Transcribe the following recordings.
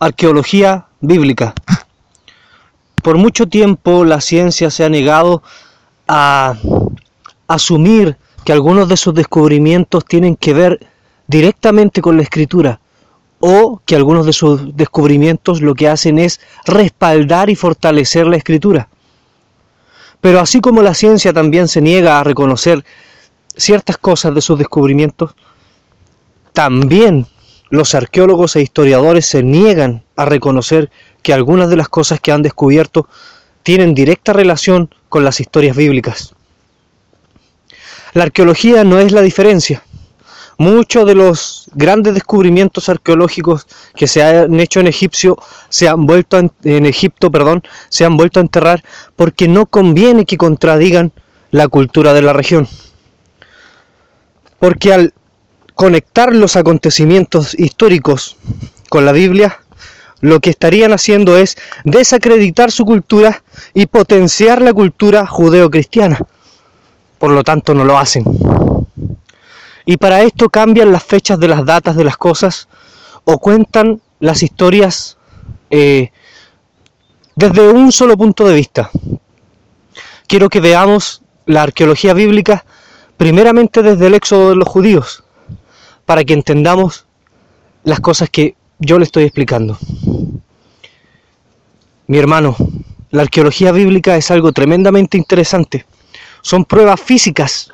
Arqueología bíblica. Por mucho tiempo la ciencia se ha negado a asumir que algunos de sus descubrimientos tienen que ver directamente con la escritura o que algunos de sus descubrimientos lo que hacen es respaldar y fortalecer la escritura. Pero así como la ciencia también se niega a reconocer ciertas cosas de sus descubrimientos, también los arqueólogos e historiadores se niegan a reconocer que algunas de las cosas que han descubierto tienen directa relación con las historias bíblicas. La arqueología no es la diferencia. Muchos de los grandes descubrimientos arqueológicos que se han hecho en Egipcio se han vuelto en Egipto, perdón, se han vuelto a enterrar porque no conviene que contradigan la cultura de la región. Porque al conectar los acontecimientos históricos con la Biblia, lo que estarían haciendo es desacreditar su cultura y potenciar la cultura judeo-cristiana. Por lo tanto, no lo hacen. Y para esto cambian las fechas de las datas de las cosas o cuentan las historias eh, desde un solo punto de vista. Quiero que veamos la arqueología bíblica primeramente desde el éxodo de los judíos para que entendamos las cosas que yo le estoy explicando. Mi hermano, la arqueología bíblica es algo tremendamente interesante. Son pruebas físicas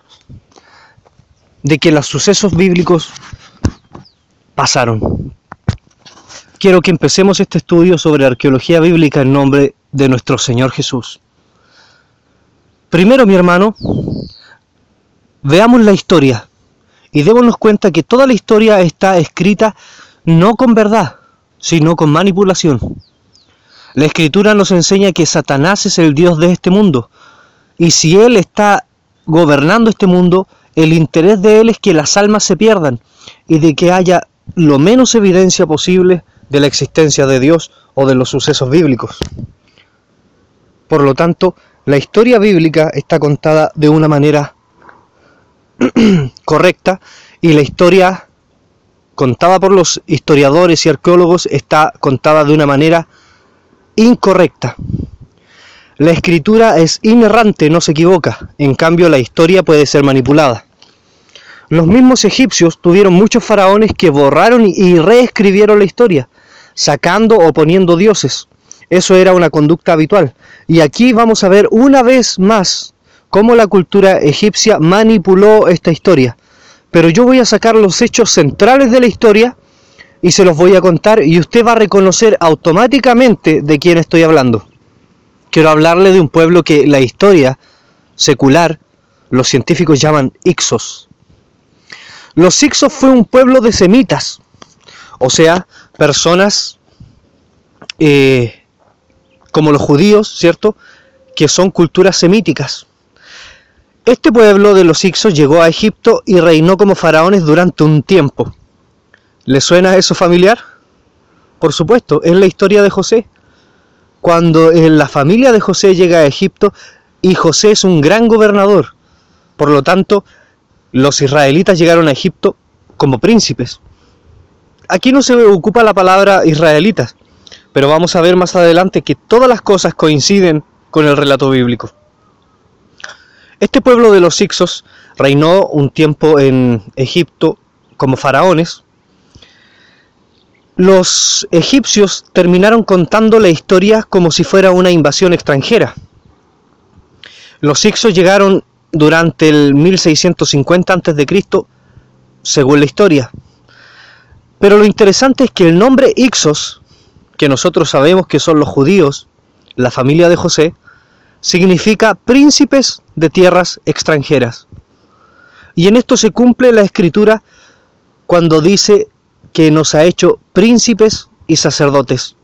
de que los sucesos bíblicos pasaron. Quiero que empecemos este estudio sobre arqueología bíblica en nombre de nuestro Señor Jesús. Primero, mi hermano, veamos la historia y démonos cuenta que toda la historia está escrita no con verdad, sino con manipulación. La escritura nos enseña que Satanás es el Dios de este mundo. Y si Él está gobernando este mundo, el interés de Él es que las almas se pierdan y de que haya lo menos evidencia posible de la existencia de Dios o de los sucesos bíblicos. Por lo tanto, la historia bíblica está contada de una manera correcta y la historia contada por los historiadores y arqueólogos está contada de una manera incorrecta. La escritura es inerrante, no se equivoca, en cambio la historia puede ser manipulada. Los mismos egipcios tuvieron muchos faraones que borraron y reescribieron la historia, sacando o poniendo dioses. Eso era una conducta habitual. Y aquí vamos a ver una vez más cómo la cultura egipcia manipuló esta historia. Pero yo voy a sacar los hechos centrales de la historia y se los voy a contar y usted va a reconocer automáticamente de quién estoy hablando. Quiero hablarle de un pueblo que la historia secular, los científicos llaman Ixos. Los Ixos fue un pueblo de semitas, o sea, personas eh, como los judíos, ¿cierto? Que son culturas semíticas. Este pueblo de los Ixos llegó a Egipto y reinó como faraones durante un tiempo. ¿Le suena eso familiar? Por supuesto, es la historia de José. Cuando la familia de José llega a Egipto y José es un gran gobernador. Por lo tanto, los israelitas llegaron a Egipto como príncipes. Aquí no se ocupa la palabra israelitas, pero vamos a ver más adelante que todas las cosas coinciden con el relato bíblico. Este pueblo de los Ixos reinó un tiempo en Egipto como faraones. Los egipcios terminaron contando la historia como si fuera una invasión extranjera. Los Ixos llegaron durante el 1650 a.C., según la historia. Pero lo interesante es que el nombre Ixos, que nosotros sabemos que son los judíos, la familia de José, significa príncipes de tierras extranjeras. Y en esto se cumple la escritura cuando dice que nos ha hecho príncipes y sacerdotes.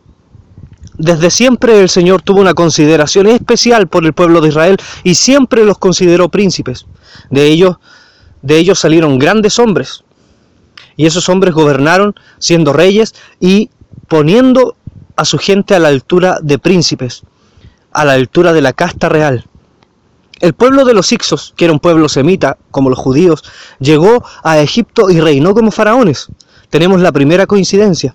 Desde siempre el Señor tuvo una consideración especial por el pueblo de Israel y siempre los consideró príncipes. De ellos, de ellos salieron grandes hombres. Y esos hombres gobernaron siendo reyes y poniendo a su gente a la altura de príncipes a la altura de la casta real. El pueblo de los Ixos, que era un pueblo semita, como los judíos, llegó a Egipto y reinó como faraones. Tenemos la primera coincidencia.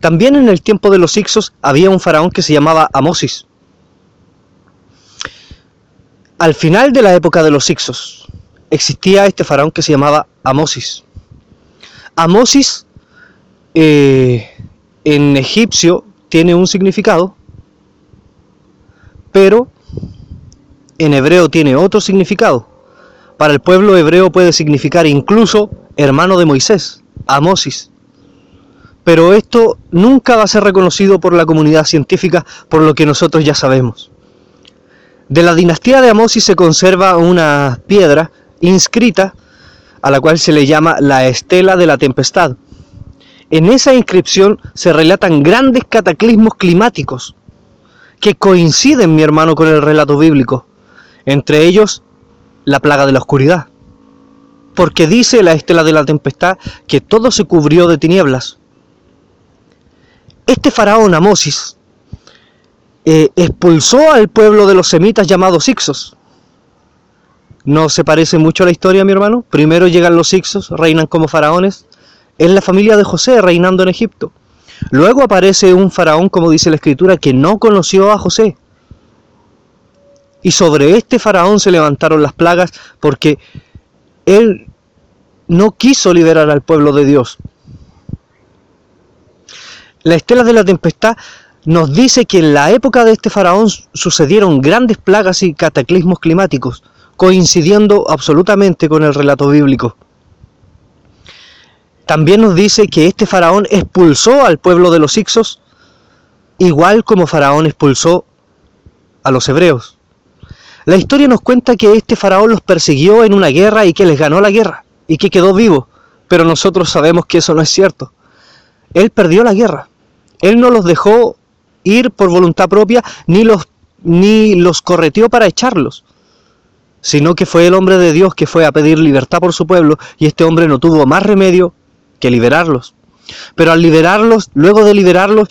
También en el tiempo de los Ixos había un faraón que se llamaba Amosis. Al final de la época de los Ixos existía este faraón que se llamaba Amosis. Amosis eh, en egipcio tiene un significado, pero en hebreo tiene otro significado. Para el pueblo hebreo puede significar incluso hermano de Moisés, Amosis. Pero esto nunca va a ser reconocido por la comunidad científica por lo que nosotros ya sabemos. De la dinastía de Amosis se conserva una piedra inscrita a la cual se le llama la estela de la tempestad. En esa inscripción se relatan grandes cataclismos climáticos que coinciden, mi hermano, con el relato bíblico. Entre ellos, la plaga de la oscuridad. Porque dice la estela de la tempestad que todo se cubrió de tinieblas. Este faraón Amosis eh, expulsó al pueblo de los semitas llamados Ixos. ¿No se parece mucho a la historia, mi hermano? Primero llegan los Ixos, reinan como faraones. Es la familia de José reinando en Egipto. Luego aparece un faraón, como dice la escritura, que no conoció a José. Y sobre este faraón se levantaron las plagas porque él no quiso liberar al pueblo de Dios. La estela de la tempestad nos dice que en la época de este faraón sucedieron grandes plagas y cataclismos climáticos, coincidiendo absolutamente con el relato bíblico. También nos dice que este faraón expulsó al pueblo de los Ixos, igual como faraón expulsó a los hebreos. La historia nos cuenta que este faraón los persiguió en una guerra y que les ganó la guerra y que quedó vivo, pero nosotros sabemos que eso no es cierto. Él perdió la guerra. Él no los dejó ir por voluntad propia ni los ni los correteó para echarlos, sino que fue el hombre de Dios que fue a pedir libertad por su pueblo y este hombre no tuvo más remedio que liberarlos. Pero al liberarlos, luego de liberarlos,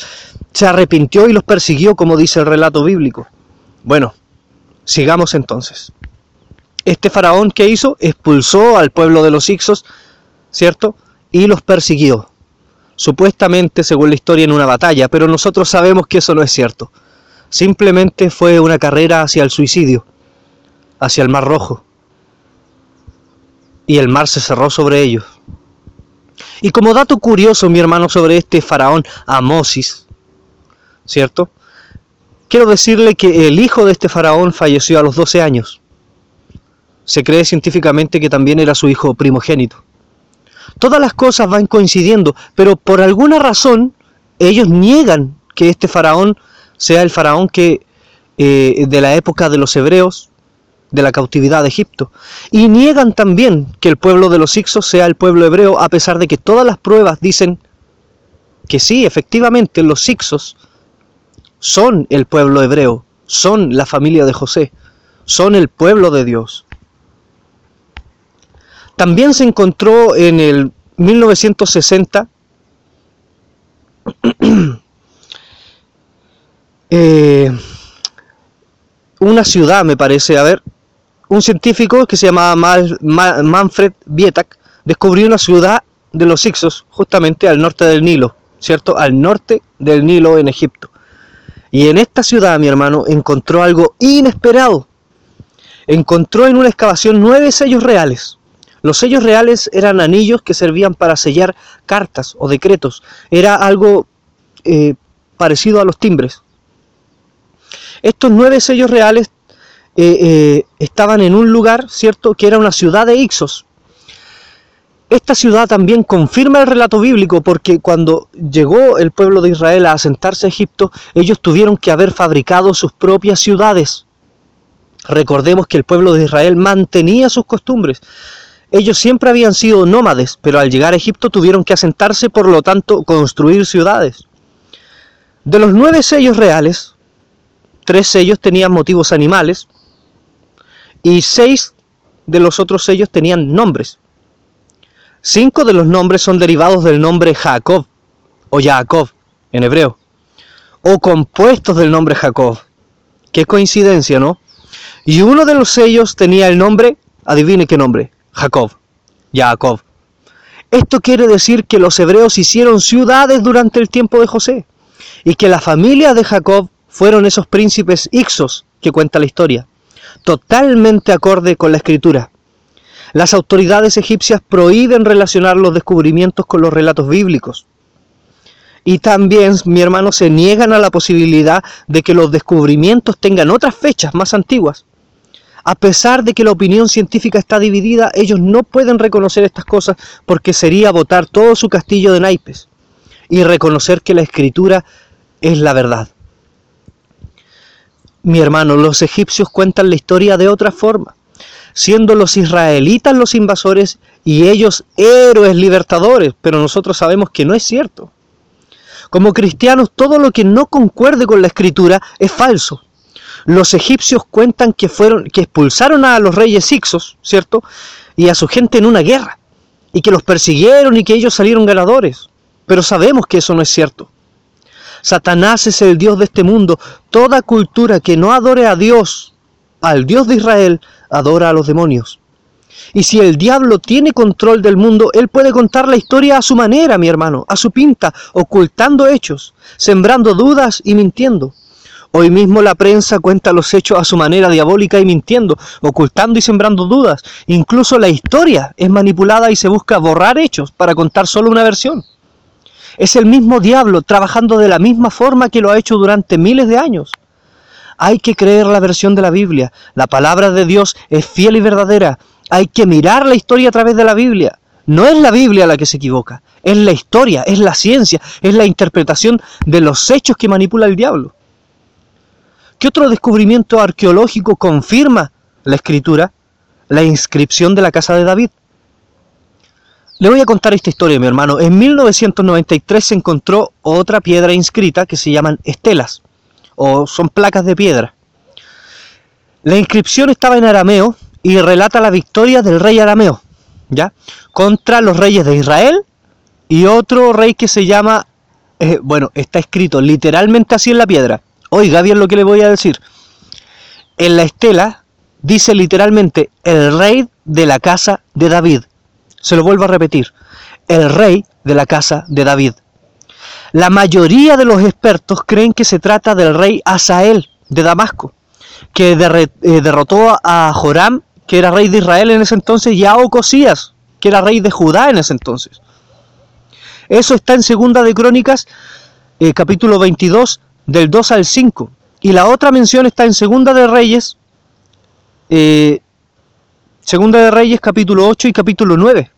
se arrepintió y los persiguió, como dice el relato bíblico. Bueno, sigamos entonces. Este faraón que hizo expulsó al pueblo de los Ixos, ¿cierto? Y los persiguió. Supuestamente, según la historia, en una batalla, pero nosotros sabemos que eso no es cierto. Simplemente fue una carrera hacia el suicidio, hacia el Mar Rojo. Y el mar se cerró sobre ellos. Y como dato curioso, mi hermano, sobre este faraón Amosis, ¿cierto? Quiero decirle que el hijo de este faraón falleció a los 12 años. Se cree científicamente que también era su hijo primogénito. Todas las cosas van coincidiendo, pero por alguna razón ellos niegan que este faraón sea el faraón que eh, de la época de los hebreos, de la cautividad de Egipto. Y niegan también que el pueblo de los Ixos sea el pueblo hebreo, a pesar de que todas las pruebas dicen que sí, efectivamente, los Ixos son el pueblo hebreo, son la familia de José, son el pueblo de Dios. También se encontró en el 1960 eh, una ciudad, me parece, a ver, un científico que se llamaba Manfred Bietak descubrió una ciudad de los Ixos, justamente al norte del Nilo, ¿cierto? Al norte del Nilo en Egipto. Y en esta ciudad, mi hermano, encontró algo inesperado. Encontró en una excavación nueve sellos reales. Los sellos reales eran anillos que servían para sellar cartas o decretos. Era algo eh, parecido a los timbres. Estos nueve sellos reales eh, eh, estaban en un lugar, ¿cierto?, que era una ciudad de Ixos. Esta ciudad también confirma el relato bíblico porque cuando llegó el pueblo de Israel a asentarse a Egipto, ellos tuvieron que haber fabricado sus propias ciudades. Recordemos que el pueblo de Israel mantenía sus costumbres. Ellos siempre habían sido nómades, pero al llegar a Egipto tuvieron que asentarse, por lo tanto, construir ciudades. De los nueve sellos reales, tres sellos tenían motivos animales, y seis de los otros sellos tenían nombres. Cinco de los nombres son derivados del nombre Jacob o Jacob en hebreo, o compuestos del nombre Jacob. Qué coincidencia, ¿no? Y uno de los sellos tenía el nombre, adivine qué nombre, Jacob, Jacob. Esto quiere decir que los hebreos hicieron ciudades durante el tiempo de José y que la familia de Jacob fueron esos príncipes Ixos que cuenta la historia, totalmente acorde con la escritura. Las autoridades egipcias prohíben relacionar los descubrimientos con los relatos bíblicos. Y también, mi hermano, se niegan a la posibilidad de que los descubrimientos tengan otras fechas más antiguas. A pesar de que la opinión científica está dividida, ellos no pueden reconocer estas cosas porque sería botar todo su castillo de naipes y reconocer que la escritura es la verdad. Mi hermano, los egipcios cuentan la historia de otra forma, siendo los israelitas los invasores y ellos héroes libertadores, pero nosotros sabemos que no es cierto. Como cristianos, todo lo que no concuerde con la escritura es falso. Los egipcios cuentan que fueron que expulsaron a los reyes Ixos, ¿cierto? Y a su gente en una guerra y que los persiguieron y que ellos salieron ganadores. Pero sabemos que eso no es cierto. Satanás es el Dios de este mundo. Toda cultura que no adore a Dios, al Dios de Israel, adora a los demonios. Y si el diablo tiene control del mundo, él puede contar la historia a su manera, mi hermano, a su pinta, ocultando hechos, sembrando dudas y mintiendo. Hoy mismo la prensa cuenta los hechos a su manera diabólica y mintiendo, ocultando y sembrando dudas. Incluso la historia es manipulada y se busca borrar hechos para contar solo una versión. Es el mismo diablo trabajando de la misma forma que lo ha hecho durante miles de años. Hay que creer la versión de la Biblia. La palabra de Dios es fiel y verdadera. Hay que mirar la historia a través de la Biblia. No es la Biblia la que se equivoca, es la historia, es la ciencia, es la interpretación de los hechos que manipula el diablo. ¿Qué otro descubrimiento arqueológico confirma la escritura? La inscripción de la casa de David. Le voy a contar esta historia, mi hermano. En 1993 se encontró otra piedra inscrita que se llaman estelas, o son placas de piedra. La inscripción estaba en arameo y relata la victoria del rey arameo, ¿ya? Contra los reyes de Israel y otro rey que se llama, eh, bueno, está escrito literalmente así en la piedra. Oiga bien lo que le voy a decir. En la estela dice literalmente el rey de la casa de David. Se lo vuelvo a repetir. El rey de la casa de David. La mayoría de los expertos creen que se trata del rey Asael de Damasco, que eh, derrotó a Joram que era rey de Israel en ese entonces, y a Ocosías, que era rey de Judá en ese entonces. Eso está en Segunda de Crónicas, eh, capítulo 22, del 2 al 5. Y la otra mención está en Segunda de Reyes, eh, Segunda de Reyes, capítulo 8 y capítulo 9.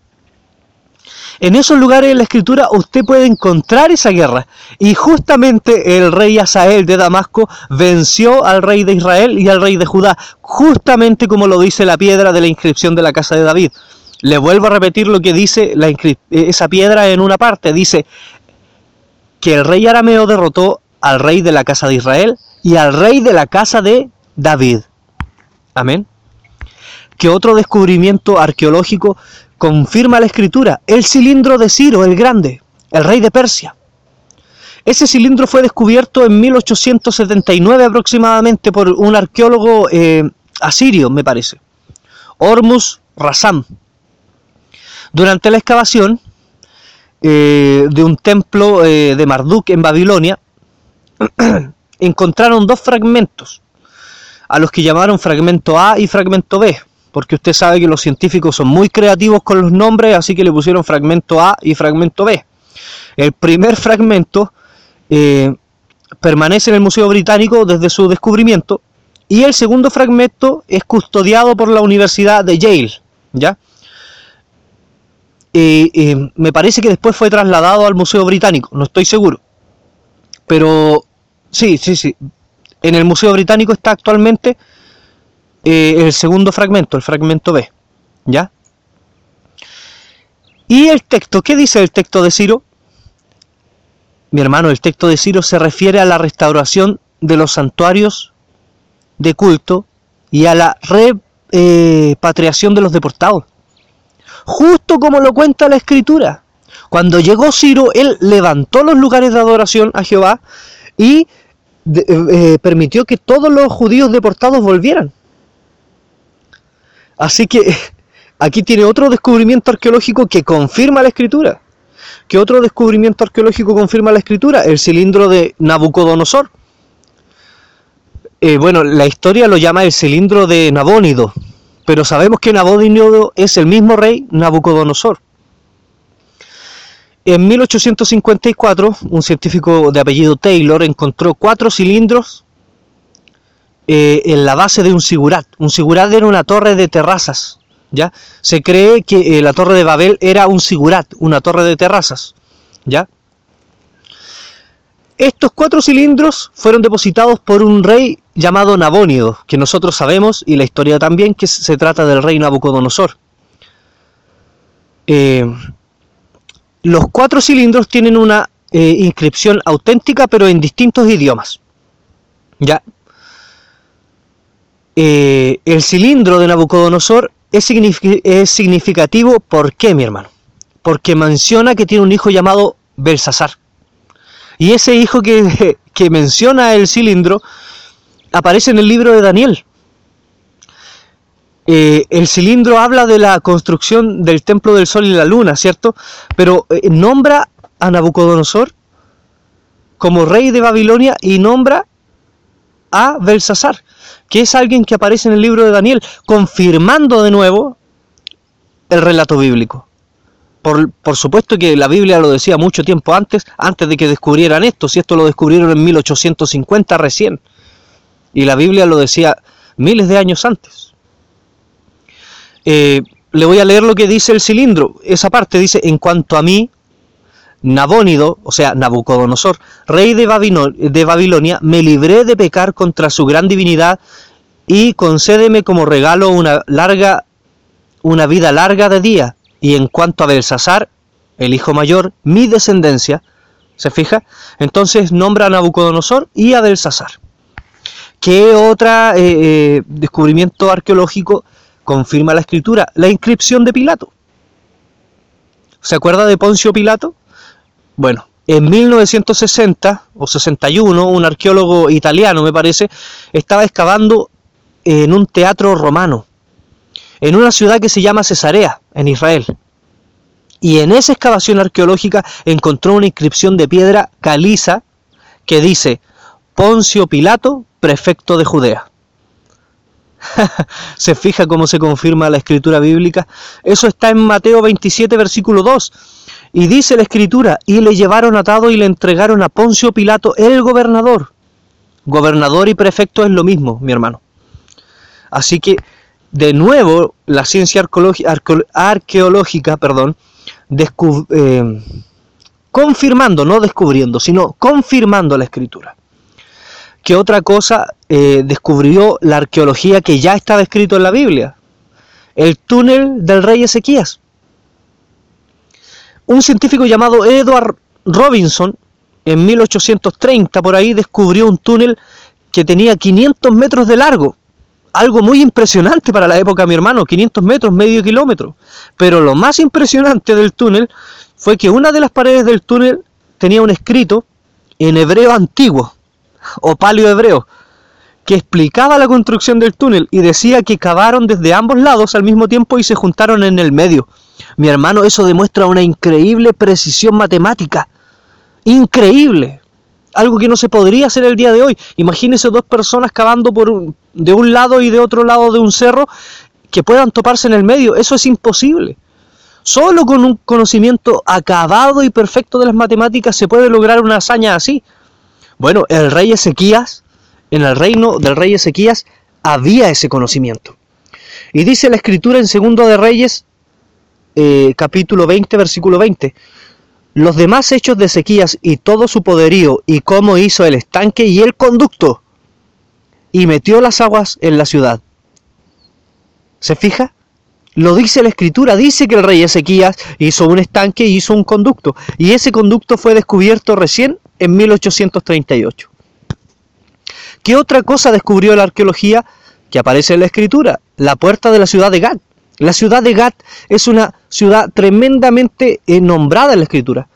En esos lugares de la escritura usted puede encontrar esa guerra. Y justamente el rey Asael de Damasco venció al rey de Israel y al rey de Judá, justamente como lo dice la piedra de la inscripción de la casa de David. Le vuelvo a repetir lo que dice la esa piedra en una parte. Dice que el rey arameo derrotó al rey de la casa de Israel y al rey de la casa de David. Amén. Que otro descubrimiento arqueológico confirma la escritura, el cilindro de Ciro el Grande, el rey de Persia. Ese cilindro fue descubierto en 1879 aproximadamente por un arqueólogo eh, asirio, me parece, Hormuz Razam. Durante la excavación eh, de un templo eh, de Marduk en Babilonia, encontraron dos fragmentos, a los que llamaron fragmento A y fragmento B porque usted sabe que los científicos son muy creativos con los nombres, así que le pusieron fragmento A y fragmento B. El primer fragmento eh, permanece en el Museo Británico desde su descubrimiento y el segundo fragmento es custodiado por la Universidad de Yale, ¿ya? me parece que después fue trasladado al Museo Británico, no estoy seguro. Pero sí, sí, sí. En el Museo Británico está actualmente eh, el segundo fragmento, el fragmento B. ¿Ya? Y el texto, ¿qué dice el texto de Ciro? Mi hermano, el texto de Ciro se refiere a la restauración de los santuarios de culto y a la repatriación de los deportados. Justo como lo cuenta la escritura. Cuando llegó Ciro, él levantó los lugares de adoración a Jehová y eh, eh, permitió que todos los judíos deportados volvieran. Así que aquí tiene otro descubrimiento arqueológico que confirma la escritura. ¿Qué otro descubrimiento arqueológico confirma la escritura? El cilindro de Nabucodonosor. Eh, bueno, la historia lo llama el cilindro de Nabónido, pero sabemos que Nabónido es el mismo rey Nabucodonosor. En 1854, un científico de apellido Taylor encontró cuatro cilindros eh, en la base de un sigurat. Un sigurat era una torre de terrazas, ¿ya? Se cree que eh, la torre de Babel era un sigurat, una torre de terrazas, ¿ya? Estos cuatro cilindros fueron depositados por un rey llamado Nabónido, que nosotros sabemos, y la historia también, que se trata del rey Nabucodonosor. Eh, los cuatro cilindros tienen una inscripción auténtica, pero en distintos idiomas. ¿Ya? Eh, el cilindro de Nabucodonosor es, significativo, ¿por qué, mi hermano? Porque menciona que tiene un hijo llamado Belsasar. Y ese hijo que, menciona el cilindro aparece en el libro de Daniel. Eh, el cilindro habla de la construcción del templo del sol y la luna, ¿cierto? Pero eh, nombra a Nabucodonosor como rey de Babilonia y nombra a Belsasar, que es alguien que aparece en el libro de Daniel, confirmando de nuevo el relato bíblico. Por, supuesto que la Biblia lo decía mucho tiempo antes, antes de que descubrieran esto, si esto lo descubrieron en 1850 recién. Y la Biblia lo decía miles de años antes. Eh, le voy a leer lo que dice el cilindro. Esa parte dice, en cuanto a mí, Nabónido, o sea, Nabucodonosor, rey de, Babilonia, me libré de pecar contra su gran divinidad y concédeme como regalo una larga, una vida larga de día y en cuanto a Belsasar, el hijo mayor, mi descendencia, ¿se fija? Entonces nombra a Nabucodonosor y a Belsasar. ¿Qué otro eh, eh, descubrimiento arqueológico confirma la escritura? La inscripción de Pilato. ¿Se acuerda de Poncio Pilato? Bueno, en 1960 o 61, un arqueólogo italiano, me parece, estaba excavando en un teatro romano en una ciudad que se llama Cesarea, en Israel. Y en esa excavación arqueológica encontró una inscripción de piedra caliza que dice Poncio Pilato, prefecto de Judea. ¿Se fija cómo se confirma la escritura bíblica? Eso está en Mateo 27, versículo 2. Y dice la escritura, y le llevaron atado y le entregaron a Poncio Pilato, el gobernador. Gobernador y prefecto es lo mismo, mi hermano. Así que de nuevo la ciencia arqueológica, perdón, eh, confirmando, no descubriendo, sino confirmando la escritura. ¿Qué otra cosa eh, descubrió la arqueología que ya estaba escrito en la Biblia? El túnel del rey Ezequías. Un científico llamado Edward Robinson, en 1830 por ahí, descubrió un túnel que tenía 500 metros de largo algo muy impresionante para la época, mi hermano, 500 metros, medio kilómetro. Pero lo más impresionante del túnel fue que una de las paredes del túnel tenía un escrito en hebreo antiguo, o palio hebreo, que explicaba la construcción del túnel y decía que cavaron desde ambos lados al mismo tiempo y se juntaron en el medio. Mi hermano, eso demuestra una increíble precisión matemática. Increíble algo que no se podría hacer el día de hoy. Imagínense dos personas cavando por de un lado y de otro lado de un cerro que puedan toparse en el medio. Eso es imposible. Solo con un conocimiento acabado y perfecto de las matemáticas se puede lograr una hazaña así. Bueno, el rey Ezequías, en el reino del rey Ezequías, había ese conocimiento. Y dice la escritura en Segundo de Reyes, eh, capítulo 20, versículo 20. Los demás hechos de Ezequías y todo su poderío y cómo hizo el estanque y el conducto y metió las aguas en la ciudad. ¿Se fija? Lo dice la escritura, dice que el rey Ezequías hizo un estanque y hizo un conducto, y ese conducto fue descubierto recién en 1838. ¿Qué otra cosa descubrió la arqueología que aparece en la escritura? La puerta de la ciudad de Gad. La ciudad de Gat es una ciudad tremendamente eh, nombrada en la escritura.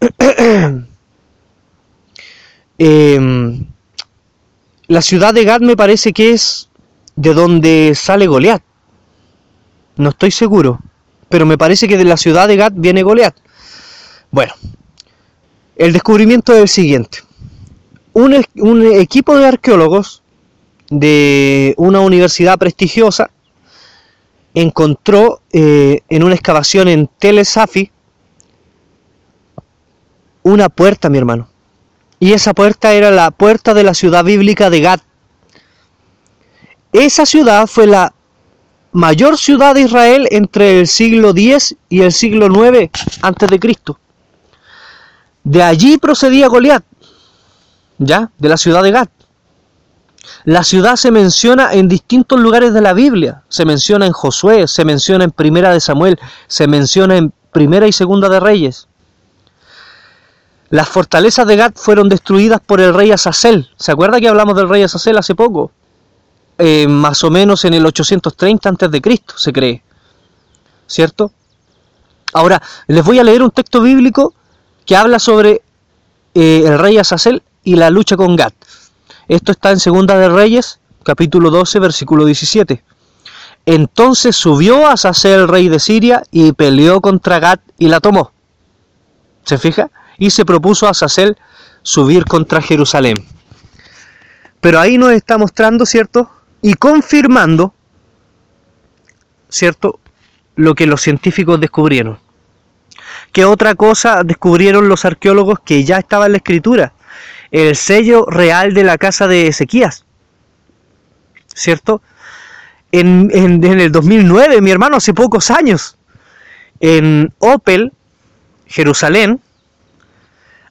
Em, la ciudad de Gat me parece que es de donde sale Goliat. No estoy seguro, pero me parece que de la ciudad de Gat viene Goliat. Bueno, el descubrimiento es el siguiente. Un, un equipo de arqueólogos de una universidad prestigiosa encontró eh, en una excavación en Tel Safi una puerta, mi hermano. Y esa puerta era la puerta de la ciudad bíblica de Gat. Esa ciudad fue la mayor ciudad de Israel entre el siglo X y el siglo IX antes de Cristo. De allí procedía Goliat, ya, de la ciudad de Gat. La ciudad se menciona en distintos lugares de la Biblia. Se menciona en Josué, se menciona en Primera de Samuel, se menciona en Primera y Segunda de Reyes. Las fortalezas de Gat fueron destruidas por el rey Azazel. ¿Se acuerda que hablamos del rey Azazel hace poco? Eh, más o menos en el 830 a.C., se cree. ¿Cierto? Ahora, les voy a leer un texto bíblico que habla sobre eh, el rey Azazel y la lucha con Gat. Esto está en Segunda de Reyes, capítulo 12, versículo 17. Entonces subió Azazel, rey de Siria, y peleó contra Gat y la tomó. ¿Se fija? y se propuso a Azazel subir contra Jerusalén. Pero ahí nos está mostrando, ¿cierto? Y confirmando, ¿cierto? Lo que los científicos descubrieron. ¿Qué otra cosa descubrieron los arqueólogos que ya estaba en la escritura? El sello real de la casa de Ezequías. ¿Cierto? En, en, el 2009, mi hermano, hace pocos años, en Opel, Jerusalén,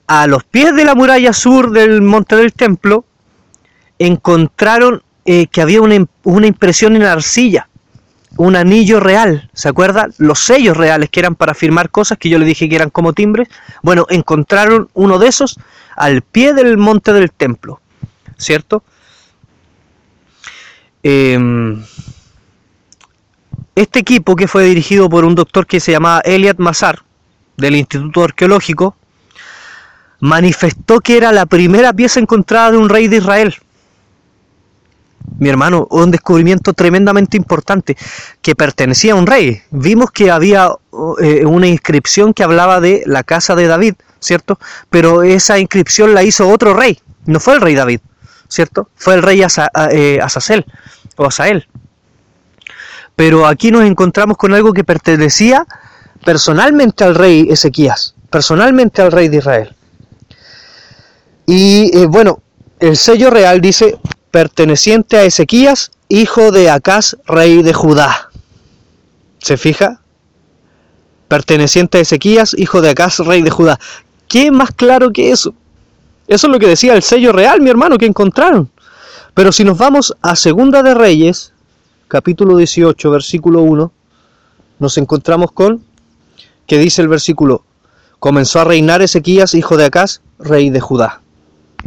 a los pies de la muralla sur del Monte del Templo, encontraron eh, que había una, una, impresión en arcilla, un anillo real, ¿se acuerda? Los sellos reales que eran para firmar cosas que yo le dije que eran como timbres. Bueno, encontraron uno de esos al pie del Monte del Templo, ¿cierto? Em, este equipo que fue dirigido por un doctor que se llamaba Eliad Mazar, del Instituto Arqueológico, manifestó que era la primera pieza encontrada de un rey de Israel. Mi hermano, un descubrimiento tremendamente importante que pertenecía a un rey. Vimos que había eh, una inscripción que hablaba de la casa de David, ¿cierto? Pero esa inscripción la hizo otro rey, no fue el rey David, ¿cierto? Fue el rey Asa, eh, o Asael. Pero aquí nos encontramos con algo que pertenecía personalmente al rey Ezequías, personalmente al rey de Israel. Y eh, bueno, el sello real dice perteneciente a Ezequías, hijo de Acaz, rey de Judá. ¿Se fija? Perteneciente a Ezequías, hijo de Acaz, rey de Judá. ¿Qué más claro que eso? Eso es lo que decía el sello real, mi hermano, que encontraron. Pero si nos vamos a Segunda de Reyes, capítulo 18, versículo 1, nos encontramos con que dice el versículo, comenzó a reinar Ezequías, hijo de Acaz, rey de Judá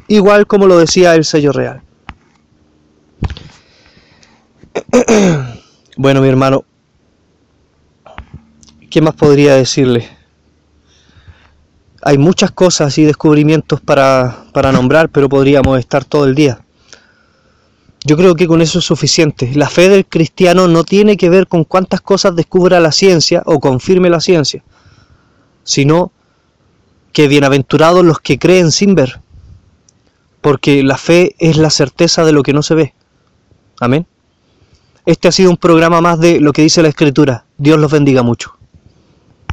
igual como lo decía el sello real. Bueno, mi hermano, ¿qué más podría decirle? Hay muchas cosas y descubrimientos para, para nombrar, pero podríamos estar todo el día. Yo creo que con eso es suficiente. La fe del cristiano no tiene que ver con cuántas cosas descubra la ciencia o confirme la ciencia, sino que bienaventurados los que creen sin ver porque la fe es la certeza de lo que no se ve. Amén. Este ha sido un programa más de lo que dice la Escritura. Dios los bendiga mucho.